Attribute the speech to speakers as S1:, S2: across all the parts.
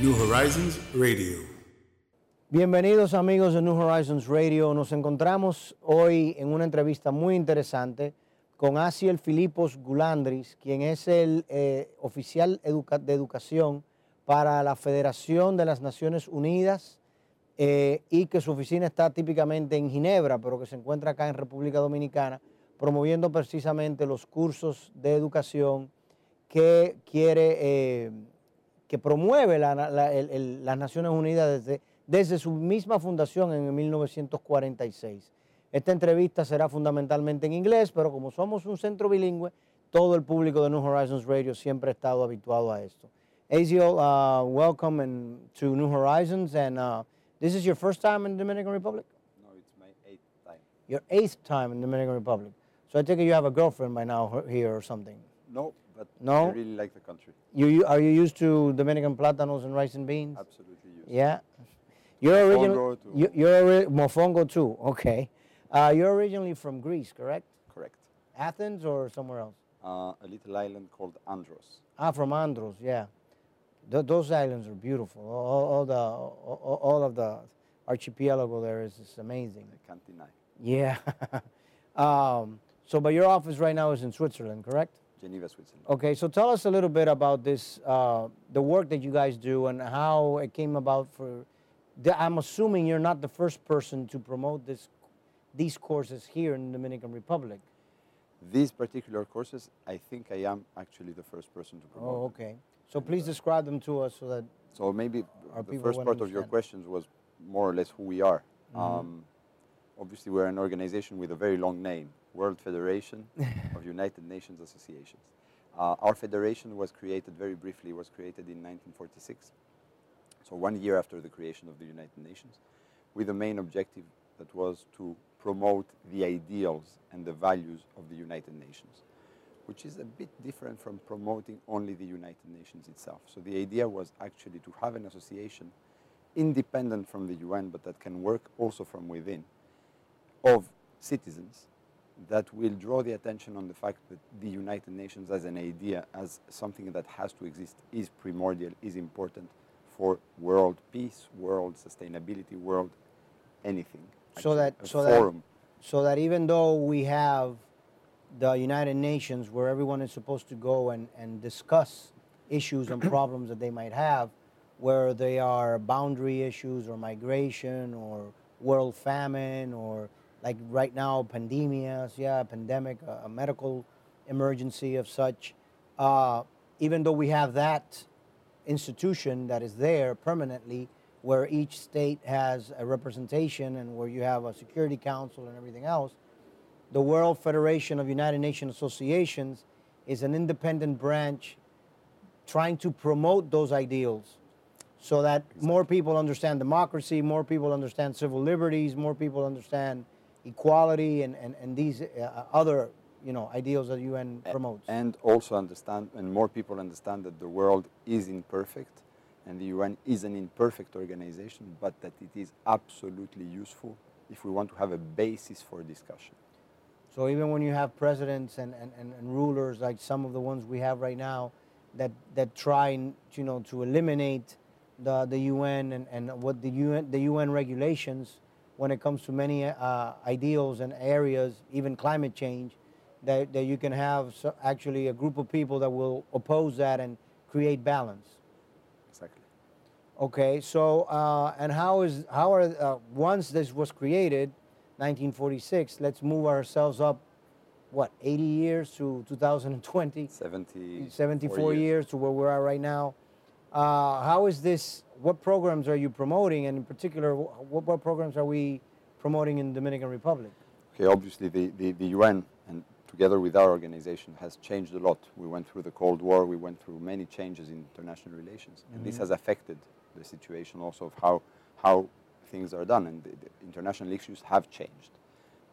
S1: New Horizons Radio.
S2: Bienvenidos amigos de New Horizons Radio. Nos encontramos hoy en una entrevista muy interesante con Asiel Filipos Gulandris, quien es el eh, oficial de educación para la Federación de las Naciones Unidas eh, y que su oficina está típicamente en Ginebra, pero que se encuentra acá en República Dominicana, promoviendo precisamente los cursos de educación que quiere... Eh, que promueve las Naciones Unidas desde, desde su misma fundación en 1946. Esta entrevista será fundamentalmente en inglés, pero como somos un centro bilingüe, todo el público de New Horizons Radio siempre ha estado habituado a esto. Aziel, uh, welcome to New Horizons, and uh, this is your first time in the Dominican Republic?
S3: No, it's my eighth time.
S2: Your eighth time in the Dominican Republic. So I take it you have a girlfriend by now here or something?
S3: No, but
S2: No?
S3: I really like the country.
S2: You, you are you used to Dominican plátanos and rice and beans?
S3: Absolutely used.
S2: Yeah. You're originally
S3: too.
S2: you, you're ori- mofongo too. Okay. Uh, you're originally from Greece, correct?
S3: Correct.
S2: Athens or somewhere else?
S3: Uh, a little island called Andros.
S2: Ah, from Andros. Yeah. Th- those islands are beautiful. All, all the all, all of the archipelago there is, is amazing.
S3: I can't deny.
S2: Yeah. um, so, but your office right now is in Switzerland, correct?
S3: Geneva, Switzerland.
S2: Okay, so tell us a little bit about this, uh, the work that you guys do and how it came about for, the, I'm assuming you're not the first person to promote this, these courses here in the Dominican Republic.
S3: These particular courses, I think I am actually the first person to promote.
S2: Oh, okay. So please describe them to us so that,
S3: So maybe
S2: Our
S3: the first part of your questions was more or less who we are.
S2: Mm-hmm.
S3: Um, obviously, we're an organization with a very long name, World Federation of United Nations Associations. Uh, our federation was created very briefly. Was created in 1946, so one year after the creation of the United Nations, with the main objective that was to promote the ideals and the values of the United Nations which is a bit different from promoting only the United Nations itself. So the idea was actually to have an association independent from the UN, but that can work also from within, of citizens that will draw the attention on the fact that the United Nations as an idea, as something that has to exist, is primordial, is important for world peace, world sustainability, world anything.
S2: So that- so that- so that even though we have the United Nations where everyone is supposed to go and, and discuss issues and problems that they might have, where they are boundary issues or migration or world famine or like right now pandemias, yeah, pandemic, a, a medical emergency of such. Uh, even though we have that institution that is there permanently where each state has a representation and where you have a security council and everything else the world federation of united nations associations is an independent branch trying to promote those ideals so that more people understand democracy more people understand civil liberties more people understand equality and, and, and these uh, other you know ideals that the
S3: un
S2: promotes
S3: And also understand, and more people understand that the world is imperfect and the UN is an imperfect organization, but that it is absolutely useful if we want to have a basis for discussion.
S2: So even when you have presidents and, and, and, and rulers like some of the ones we have right now that, that try you know, to eliminate the, the UN and, and what the UN, the UN regulations when it comes to many uh, ideals and areas, even climate change, that, that you can have so actually a group of people that will oppose that and create balance.
S3: Exactly.
S2: Okay, so uh, and how is how are uh, once this was created, 1946. Let's move ourselves up, what 80 years to 2020,
S3: 70,
S2: 74 years. to where we are right now. Uh, how is this? What programs are you promoting, and in particular, what, what programs are we promoting in Dominican Republic?
S3: Okay, obviously the, the, the UN, and together with our organization, has changed a lot. We went through the Cold War, we went through many changes in international relations, and this has affected the situation also of how, how things are done, and the, the international issues have changed.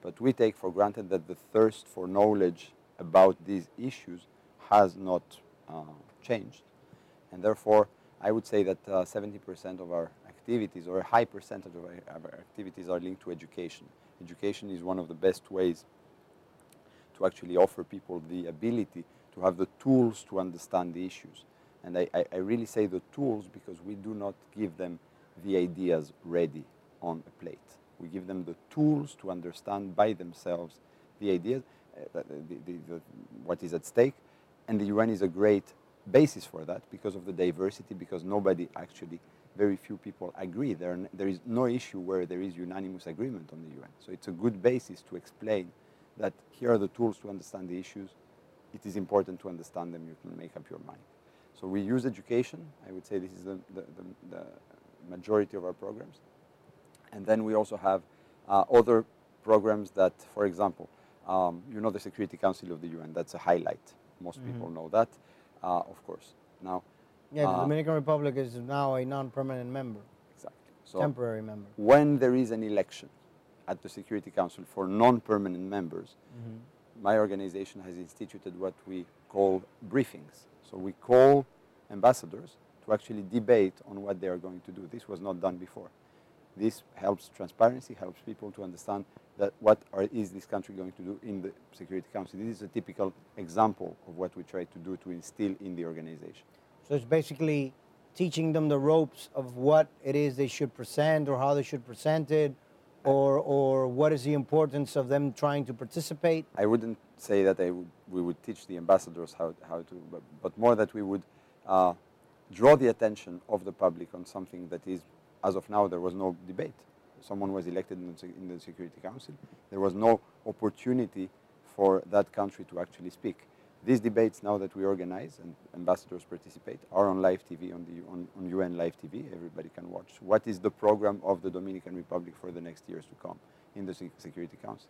S3: But we take for granted that the thirst for knowledge about these issues has not uh, changed. And therefore, I would say that uh, 70% of our activities, or a high percentage of our, of our activities, are linked to education. Education is one of the best ways to actually offer people the ability to have the tools to understand the issues. And I, I, I really say the tools because we do not give them the ideas ready on a plate. We give them the tools to understand by themselves the ideas, uh, the, the, the, what is at stake. And the UN is a great basis for that because of the diversity, because nobody actually, very few people agree. There, there is no issue where there is unanimous agreement on the UN. So it's a good basis to explain that here are the tools to understand the issues. It is important to understand them. You can make up your mind. So we use education. I would say this is the, the, the, the majority of our programs. And then we also have uh, other programs that, for example, um, you know the Security Council of the UN. That's a highlight. Most people know that, of course. Now,
S2: Yeah, the
S3: uh,
S2: Dominican Republic is now a non-permanent member,
S3: exactly. So
S2: temporary member.
S3: when there is an election at the Security Council for non-permanent members, my organization has instituted what we call briefings. So we call ambassadors to actually debate on what they are going to do. This was not done before. This helps transparency, helps people to understand that what are, is this country going to do in the Security Council. This is a typical example of what we try to do to instill in the organization.
S2: So it's basically teaching them the ropes of what it is they should present or how they should present it, or, or what is the importance of them trying to participate.
S3: I wouldn't say that I would, we would teach the ambassadors how, how to, but, but more that we would uh, draw the attention of the public on something that is, as of now, there was no debate. Someone was elected in the, in the Security Council. There was no opportunity for that country to actually speak. These debates now that we organize and ambassadors participate are on live TV, on, the, on, on UN live TV. Everybody can watch. What is the program of the Dominican Republic for the next years to come in the Security Council?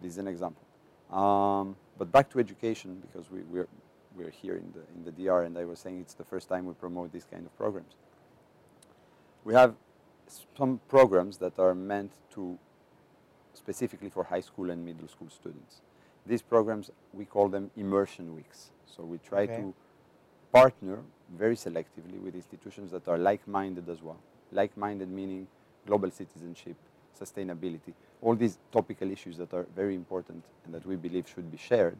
S3: This is an example. Um, but back to education, because we, we're, we're here in the, in the DR, and I was saying it's the first time we promote these kind of programs. We have some programs that are meant to specifically for high school and middle school students. These programs, we call them immersion weeks. So we try
S2: Okay.
S3: to partner very selectively with institutions that are like-minded as well. Like-minded meaning global citizenship, sustainability, all these topical issues that are very important and that we believe should be shared.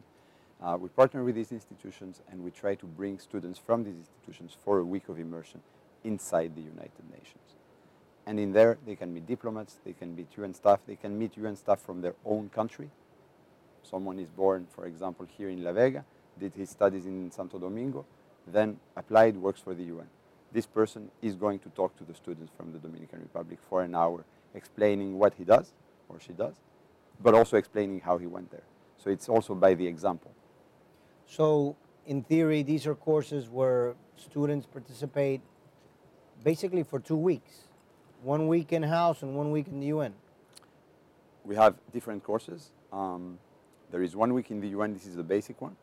S3: Uh, we partner with these institutions and we try to bring students from these institutions for a week of immersion inside the United Nations. And in there, they can meet diplomats, they can meet UN staff, they can meet UN staff from their own country. Someone is born, for example, here in La Vega, did his studies in Santo Domingo, then applied, works for the UN. This person is going to talk to the students from the Dominican Republic for an hour, explaining what he does or she does, but also explaining how he went there. So it's also by the example.
S2: So, in theory, these are courses where students participate basically for two weeks one week in house and one week in the UN.
S3: we have different courses. Um, there is one week in the UN, this is the basic one.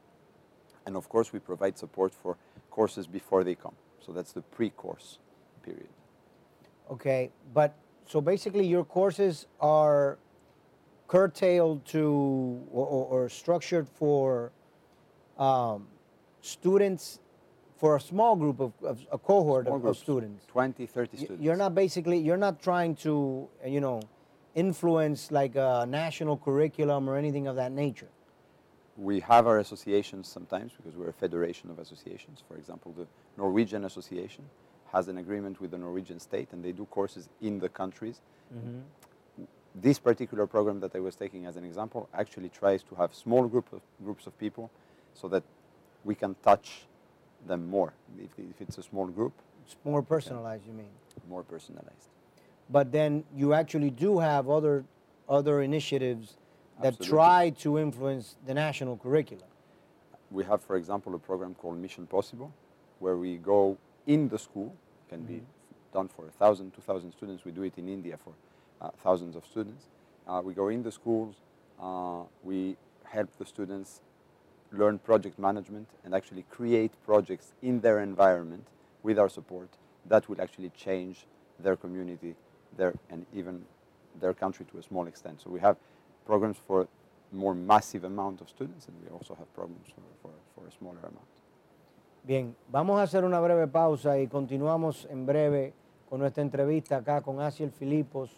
S3: And of course, we provide support for courses before they come. So that's the pre course period.
S2: Okay, but so basically, your courses are curtailed to or, or, or structured for um, students for a small group of, of a cohort of, of students.
S3: 20, 30 students.
S2: You're not basically you're not trying to you know influence like a national curriculum or anything of that nature.
S3: We have our associations sometimes because we're a federation of associations. For example, the Norwegian Association has an agreement with the Norwegian state and they do courses in the countries. Mm-hmm. This particular program that I was taking as an example actually tries to have small group of, groups of people so that we can touch them more. If, if it's a small group,
S2: It's more personalized, you mean?
S3: more personalized.
S2: But then you actually do have other other initiatives that
S3: Absolutely.
S2: try to influence the national curriculum.
S3: We have, for example, a program called Mission Possible, where we go in the school, can be done for 1,000, 2,000 students. We do it in India for uh, thousands of students. Uh, we go in the schools, uh, we help the students learn project management and actually create projects in their environment with our support that will actually change their community their, and even their country to a small extent. So we have programs for more massive amount of students and we also have programs for, for, for a smaller amount.
S2: Bien, vamos a hacer una breve pausa y continuamos en breve con nuestra entrevista acá con Asiel Filipos,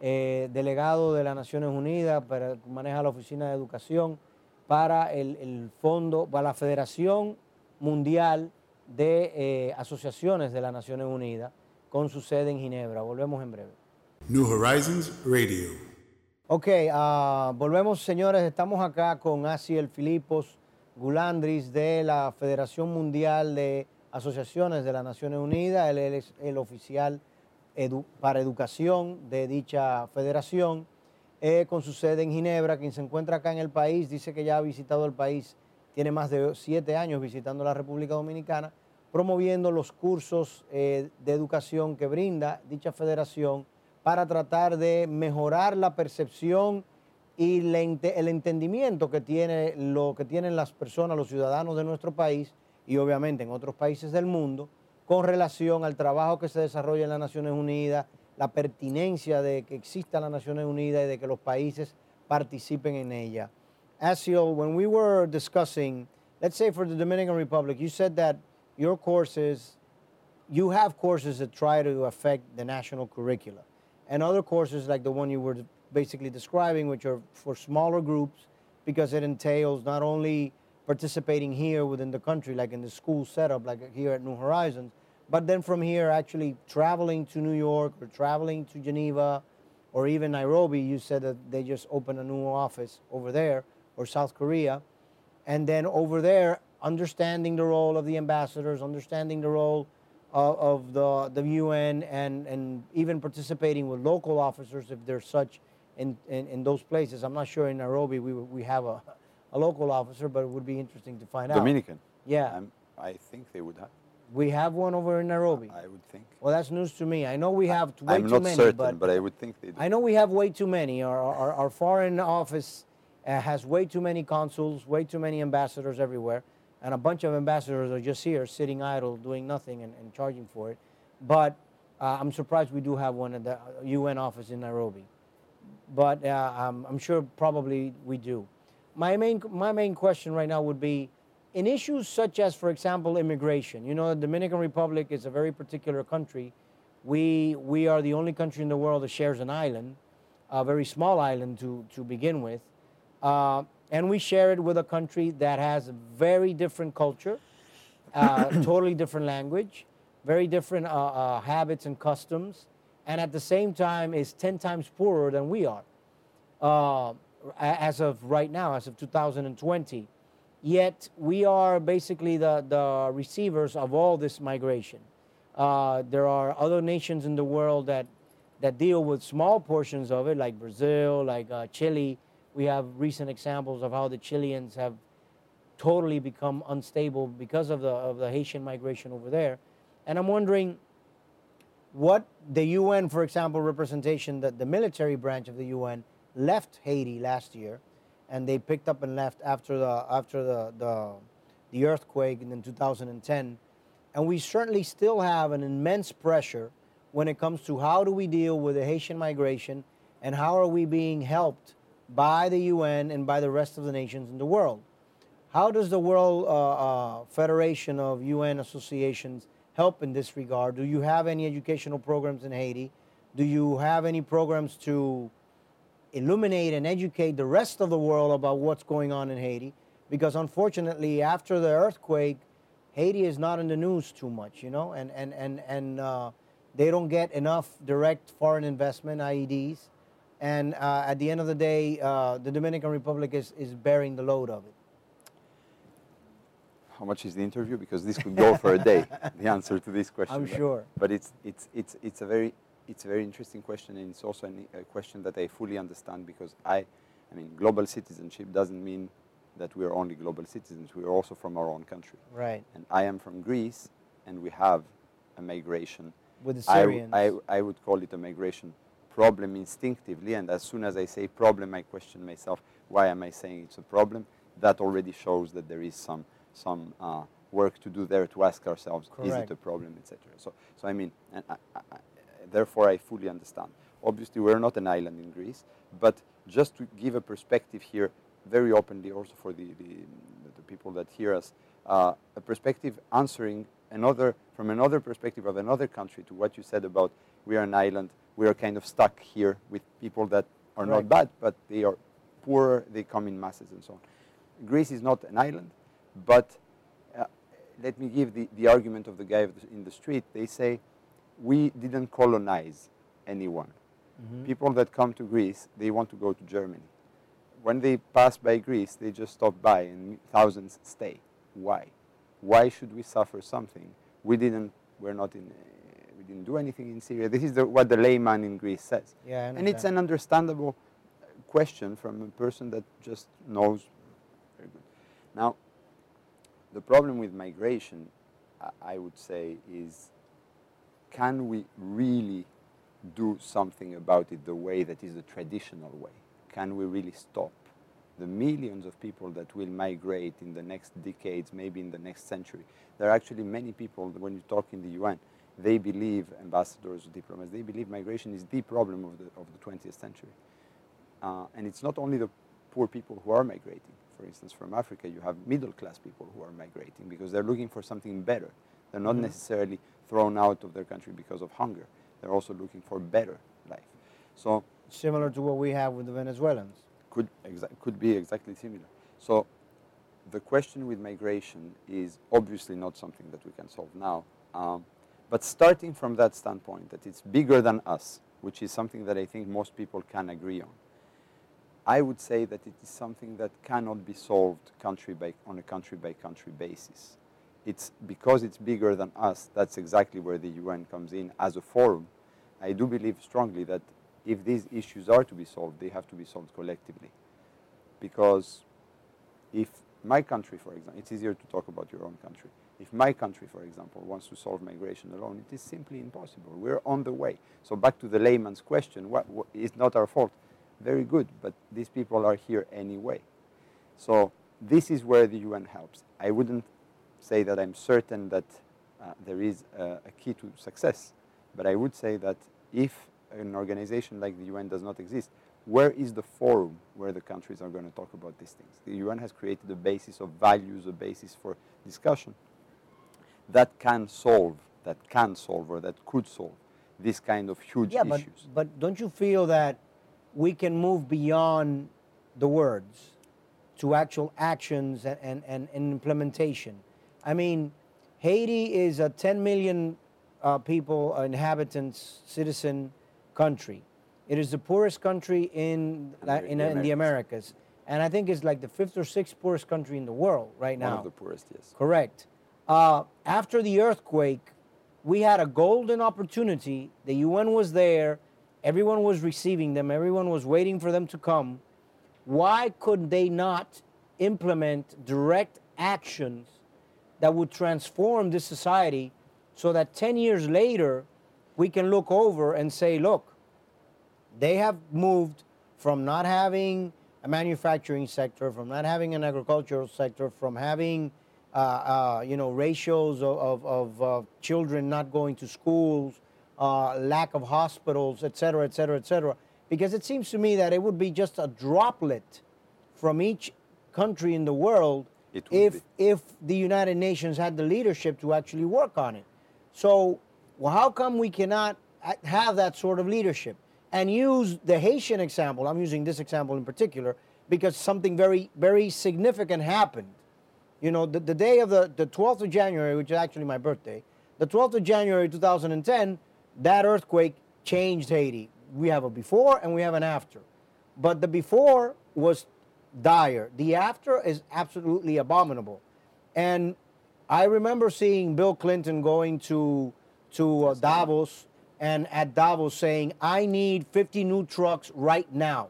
S2: eh, delegado de las Naciones Unidas, para, maneja la Oficina de Educación para el, el Fondo, para la Federación Mundial de eh, Asociaciones de las Naciones Unidas, con su sede en Ginebra. Volvemos en breve.
S1: New Horizons Radio.
S2: Ok, ah, volvemos señores, estamos acá con Asiel Filipos Gulandris de la Federación Mundial de Asociaciones de las Naciones Unidas, él es el oficial edu- para educación de dicha federación, eh, con su sede en Ginebra, quien se encuentra acá en el país, dice que ya ha visitado el país, tiene más de siete años visitando la República Dominicana, promoviendo los cursos eh, de educación que brinda dicha federación para tratar de mejorar la percepción y el entendimiento que, tiene, lo que tienen las personas, los ciudadanos de nuestro país y obviamente en otros países del mundo con relación al trabajo que se desarrolla en las Naciones Unidas, la pertinencia de que exista las Naciones Unidas y de que los países participen en ella. Aziel, when we were discussing, let's say for the Dominican Republic, you said that your courses you have courses that try to affect the national curricula, and other courses like the one you were basically describing, which are for smaller groups, because it entails not only participating here within the country, like in the school setup, like here at New Horizons, but then from here actually traveling to New York or traveling to Geneva or even Nairobi. You said that they just opened a new office over there, or South Korea and then over there understanding the role of the ambassadors understanding the role of, of the, the un and, and even participating with local officers if there's such in, in, in those places i'm not sure in nairobi we, we have a, a local officer but it would be interesting to find out
S3: Dominican.
S2: Yeah.
S3: I'm- I think they would have.
S2: We have one over in nairobi
S3: I would think.
S2: well that's news to me i know we have way
S3: I'm
S2: too
S3: not certain,
S2: but,
S3: but, I would think they do.
S2: I know we have way too many. Our, our, our foreign office uh, has way too many consuls, way too many ambassadors everywhere, and a bunch of ambassadors are just here sitting idle, doing nothing, and, and charging for it. But uh, I'm surprised we do have one at the UN office in Nairobi. But uh, um, I'm sure probably we do. My main, my main question right now would be in issues such as, for example, immigration. You know, the Dominican Republic is a very particular country. We, we are the only country in the world that shares an island, a very small island to, to begin with. Uh, and we share it with a country that has a very different culture, uh, totally different language, very different uh, uh, habits and customs, and at the same time is 10 times poorer than we are uh, as of right now, as of 2020. Yet we are basically the, the receivers of all this migration. Uh, there are other nations in the world that, that deal with small portions of it, like Brazil, like uh, Chile. We have recent examples of how the Chileans have totally become unstable because of the, of the Haitian migration over there. And I'm wondering what the UN, for example, representation that the military branch of the UN left Haiti last year, and they picked up and left after the after the the, the earthquake in 2010, and we certainly still have an immense pressure when it comes to how do we deal with the Haitian migration and how are we being helped by the UN and by the rest of the nations in the world. How does the World uh, uh, Federation of UN Associations help in this regard? Do you have any educational programs in Haiti? Do you have any programs to illuminate and educate the rest of the world about what's going on in Haiti? Because unfortunately, after the earthquake, Haiti is not in the news too much, you know, and and and and uh, they don't get enough direct foreign investment (IEDs), and uh, at the end of the day, uh, the Dominican Republic is is bearing the load of it.
S3: How much is the interview? Because this could go for a day. The answer to this question.
S2: I'm
S3: but-
S2: sure.
S3: But it's it's it's it's a very it's a very interesting question, and it's also an, a question that I fully understand because I, I mean, global citizenship doesn't mean that we are only global citizens. We are also from our own country.
S2: Right.
S3: And I am from Greece, and we have a migration.
S2: With the Syrians.
S3: I, I would call it a migration problem instinctively, and as soon as I say problem, I question myself, why am I saying it's a problem? That already shows that there is some, some uh, work to do there to ask ourselves, is it a problem, etc. So, so I mean, I, I, therefore I fully understand. Obviously, we're not an island in Greece, but just to give a perspective here, very openly also for the, the, the people that hear us, uh, a perspective answering another, from another perspective of another country to what you said about we are an island, we are kind of stuck here with people that are not bad, but they are poorer, they come in masses and so on. Greece is not an island, but uh, let me give the, the argument of the guy in the street. They say, we didn't colonize anyone. People that come to Greece, they want to go to Germany. When they pass by Greece, they just stop by and thousands stay. Why? Why should we suffer something? We didn't, we're not in, uh, we didn't do anything in Syria. This is the, what the layman in Greece says.
S2: Yeah,
S3: and it's an understandable uh, question from a person that just knows very good. Now, the problem with migration, I would say, is can we really do something about it the way that is the traditional way? Can we really stop the millions of people that will migrate in the next decades, maybe in the next century? There are actually many people, when you talk in the UN, they believe, ambassadors, diplomats, they believe migration is the problem of the, of the 20th century. Uh, and it's not only the poor people who are migrating. For instance, from Africa, you have middle class people who are migrating because they're looking for something better. They're not necessarily thrown out of their country because of hunger. They're also looking for better life. So
S2: Similar to what we have with the Venezuelans.
S3: could exa- could be exactly similar. So the question with migration is obviously not something that we can solve now. Um, but starting from that standpoint, that it's bigger than us, which is something that I think most people can agree on, I would say that it is something that cannot be solved country by, on a country by country basis. It's because it's bigger than us, that's exactly where the UN comes in as a forum. I do believe strongly that if these issues are to be solved, they have to be solved collectively. Because if my country, for example, it's easier to talk about your own country. If my country, for example, wants to solve migration alone, it is simply impossible. We're on the way. So back to the layman's question, what, what, it's not our fault. Very good, but these people are here anyway. So this is where the UN helps. I wouldn't say that I'm certain that uh, there is a, a key to success, but I would say that if an organization like the UN does not exist, where is the forum where the countries are going to talk about these things? The UN has created a basis of values, a basis for discussion that can solve, that can solve, or that could solve this kind of huge
S2: Yeah, but,
S3: issues.
S2: but don't you feel that we can move beyond the words to actual actions and, and, and implementation? I mean, Haiti is a 10 million uh, people, uh, inhabitants, citizen country. It is the poorest country in, in,
S3: the
S2: in the
S3: Americas.
S2: Americas. And I think it's like the fifth or sixth poorest country in the world right now.
S3: One of the poorest, yes.
S2: Correct. Uh, after the earthquake, we had a golden opportunity. The UN was there, everyone was receiving them, everyone was waiting for them to come. Why could they not implement direct actions that would transform this society so that 10 years later we can look over and say, look, they have moved from not having a manufacturing sector, from not having an agricultural sector, from having uh, uh, you know ratios of, of, of uh, children not going to schools, uh, lack of hospitals, et cetera, et cetera, et cetera. Because it seems to me that it would be just a droplet from each country in the world if
S3: be.
S2: if the United Nations had the leadership to actually work on it. So, well, how come we cannot have that sort of leadership and use the Haitian example? I'm using this example in particular because something very, very significant happened. You know, the, the day of the, the 12th of January, which is actually my birthday, the 12th of January 2010, that earthquake changed Haiti. We have a before and we have an after. But the before was dire. The after is absolutely abominable. And I remember seeing Bill Clinton going to to uh, Davos and at Davos saying, "I need 50 new trucks right now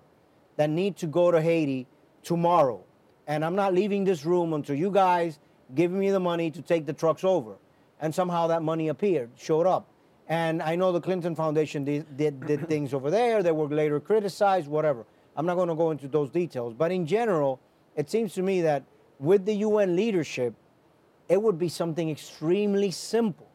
S2: that need to go to Haiti tomorrow, and I'm not leaving this room until you guys give me the money to take the trucks over." And somehow that money appeared, showed up, And I know the Clinton Foundation did, did, did things over there that were later criticized, whatever. I'm not going to go into those details. But in general, it seems to me that with the UN leadership, it would be something extremely simple.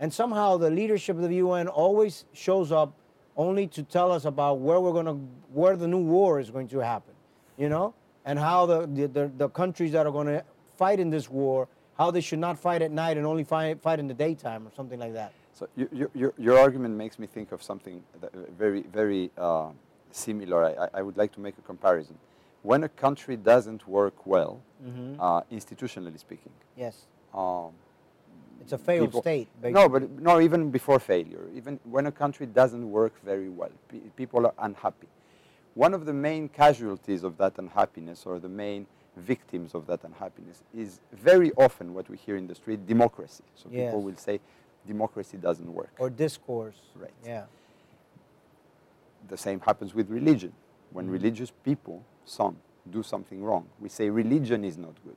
S2: And somehow the leadership of the UN always shows up only to tell us about where we're going to, where the new war is going to happen, you know, and how the, the, the, countries that are going to fight in this war, how they should not fight at night and only fight, fight in the daytime or something like that.
S3: So your, your, your argument makes me think of something very, very uh, similar. I, I would like to make a comparison. When a country doesn't work well, uh, institutionally speaking,
S2: Yes.
S3: um,
S2: It's a failed
S3: people-
S2: state.
S3: No, but no, even before failure, even when a country doesn't work very well, pe- people are unhappy. One of the main casualties of that unhappiness, or the main victims of that unhappiness, is very often what we hear in the street: democracy. So
S2: Yes.
S3: people will say, democracy doesn't work.
S2: Or discourse.
S3: Right.
S2: Yeah.
S3: The same happens with religion. When religious people, some, do something wrong, we say religion is not good.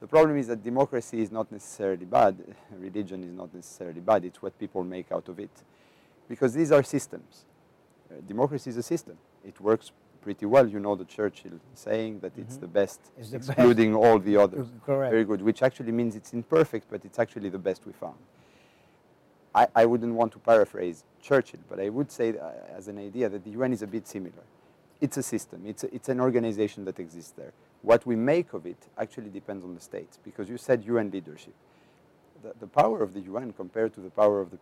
S3: The problem is that democracy is not necessarily bad, religion is not necessarily bad, it's what people make out of it. Because these are systems. Uh, democracy is a system, it works pretty well. You know the Churchill saying that it's the best,
S2: It's the best.
S3: excluding all the others.
S2: Correct.
S3: Very good, which actually means it's imperfect, but it's actually the best we found. I, I wouldn't want to paraphrase Churchill, but I would say uh, as an idea that the UN is a bit similar. It's a system, it's, a, it's an organization that exists there. What we make of it actually depends on the states, because you said UN leadership. The, the power of the UN compared to the power of the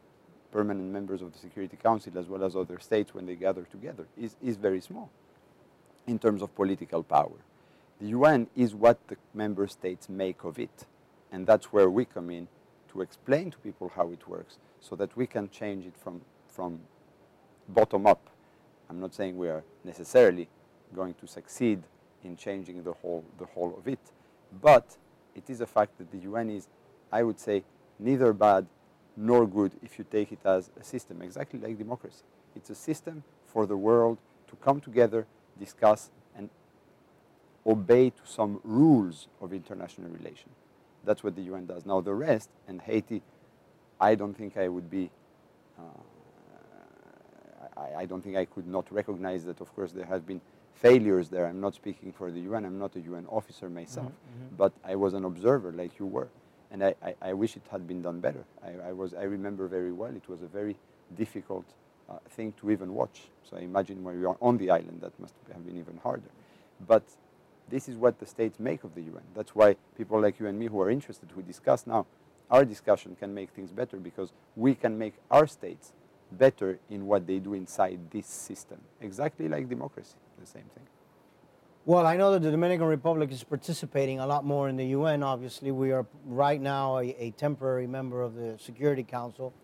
S3: permanent members of the Security Council as well as other states when they gather together is, is very small in terms of political power. The UN is what the member states make of it. And that's where we come in to explain to people how it works so that we can change it from, from bottom up. I'm not saying we are necessarily going to succeed in changing the whole, the whole of it, but it is a fact that the UN is, I would say, neither bad nor good if you take it as a system, exactly like democracy. It's a system for the world to come together, discuss, and obey to some rules of international relations. That's what the UN does. Now, the rest, and Haiti, I don't think I would be, uh, I, I don't think I could not recognize that, of course, there have been failures there. I'm not speaking for the UN, I'm not a UN officer myself, but I was an observer like you were. And I, I, I wish it had been done better. I, I, was, I remember very well, it was a very difficult uh, thing to even watch. So I imagine when we are on the island, that must have been even harder. But this is what the states make of the UN. That's why people like you and me who are interested, who discuss now, our discussion can make things better because we can make our states better in what they do inside this system. Exactly like democracy, the same thing.
S2: Well, I know that the Dominican Republic is participating a lot more in the UN. Obviously, we are right now a, a temporary member of the Security Council.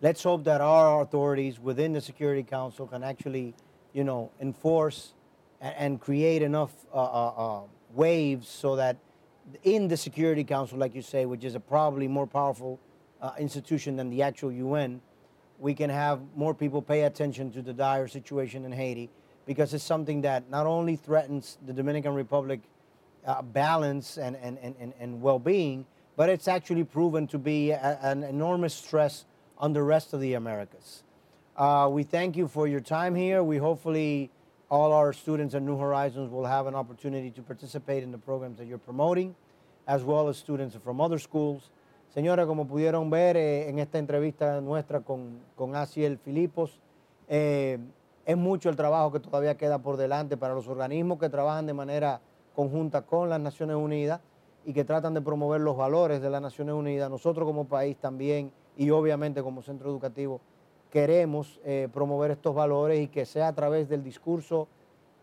S2: Let's hope that our authorities within the Security Council can actually, you know, enforce and, create enough uh, uh, uh, waves so that in the Security Council, like you say, which is a probably more powerful uh, institution than the actual UN, we can have more people pay attention to the dire situation in Haiti because it's something that not only threatens the Dominican Republic uh, balance and, and, and, and, and well being, but it's actually proven to be a, an enormous stress on the rest of the Americas. Uh, we thank you for your time here. We hopefully, all our students at New Horizons will have an opportunity to participate in the programs that you're promoting, as well as students from other schools. Señora, como pudieron ver eh, en esta entrevista nuestra con, con Asiel Filipos, eh, es mucho el trabajo que todavía queda por delante para los organismos que trabajan de manera conjunta con las Naciones Unidas y que tratan de promover los valores de las Naciones Unidas. Nosotros como país también y obviamente como centro educativo queremos eh, promover estos valores y que sea a través del discurso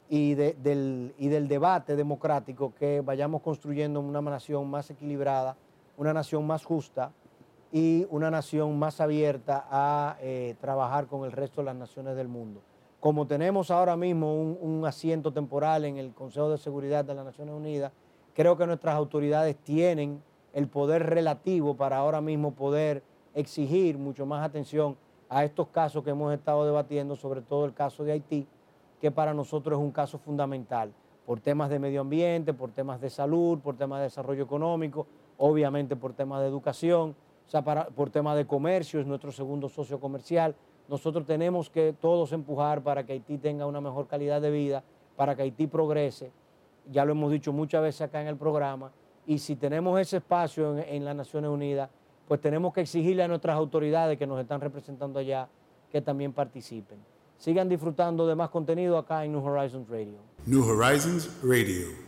S2: y, de- del, y del debate democrático que vayamos construyendo una nación más equilibrada, una nación más justa y una nación más abierta a eh, trabajar con el resto de las naciones del mundo. Como tenemos ahora mismo un asiento temporal en el Consejo de Seguridad de las Naciones Unidas, creo que nuestras autoridades tienen el poder relativo para ahora mismo poder exigir mucho más atención a estos casos que hemos estado debatiendo, sobre todo el caso de Haití, que para nosotros es un caso fundamental, por temas de medio ambiente, por temas de salud, por temas de desarrollo económico, obviamente por temas de educación O sea, para, por tema de comercio, es nuestro segundo socio comercial. Nosotros tenemos que todos empujar para que Haití tenga una mejor calidad de vida, para que Haití progrese. Ya lo hemos dicho muchas veces acá en el programa. Y si tenemos ese espacio en las Naciones Unidas, pues tenemos que exigirle a nuestras autoridades que nos están representando allá que también participen. Sigan disfrutando de más contenido acá en New Horizons Radio.
S1: New Horizons Radio.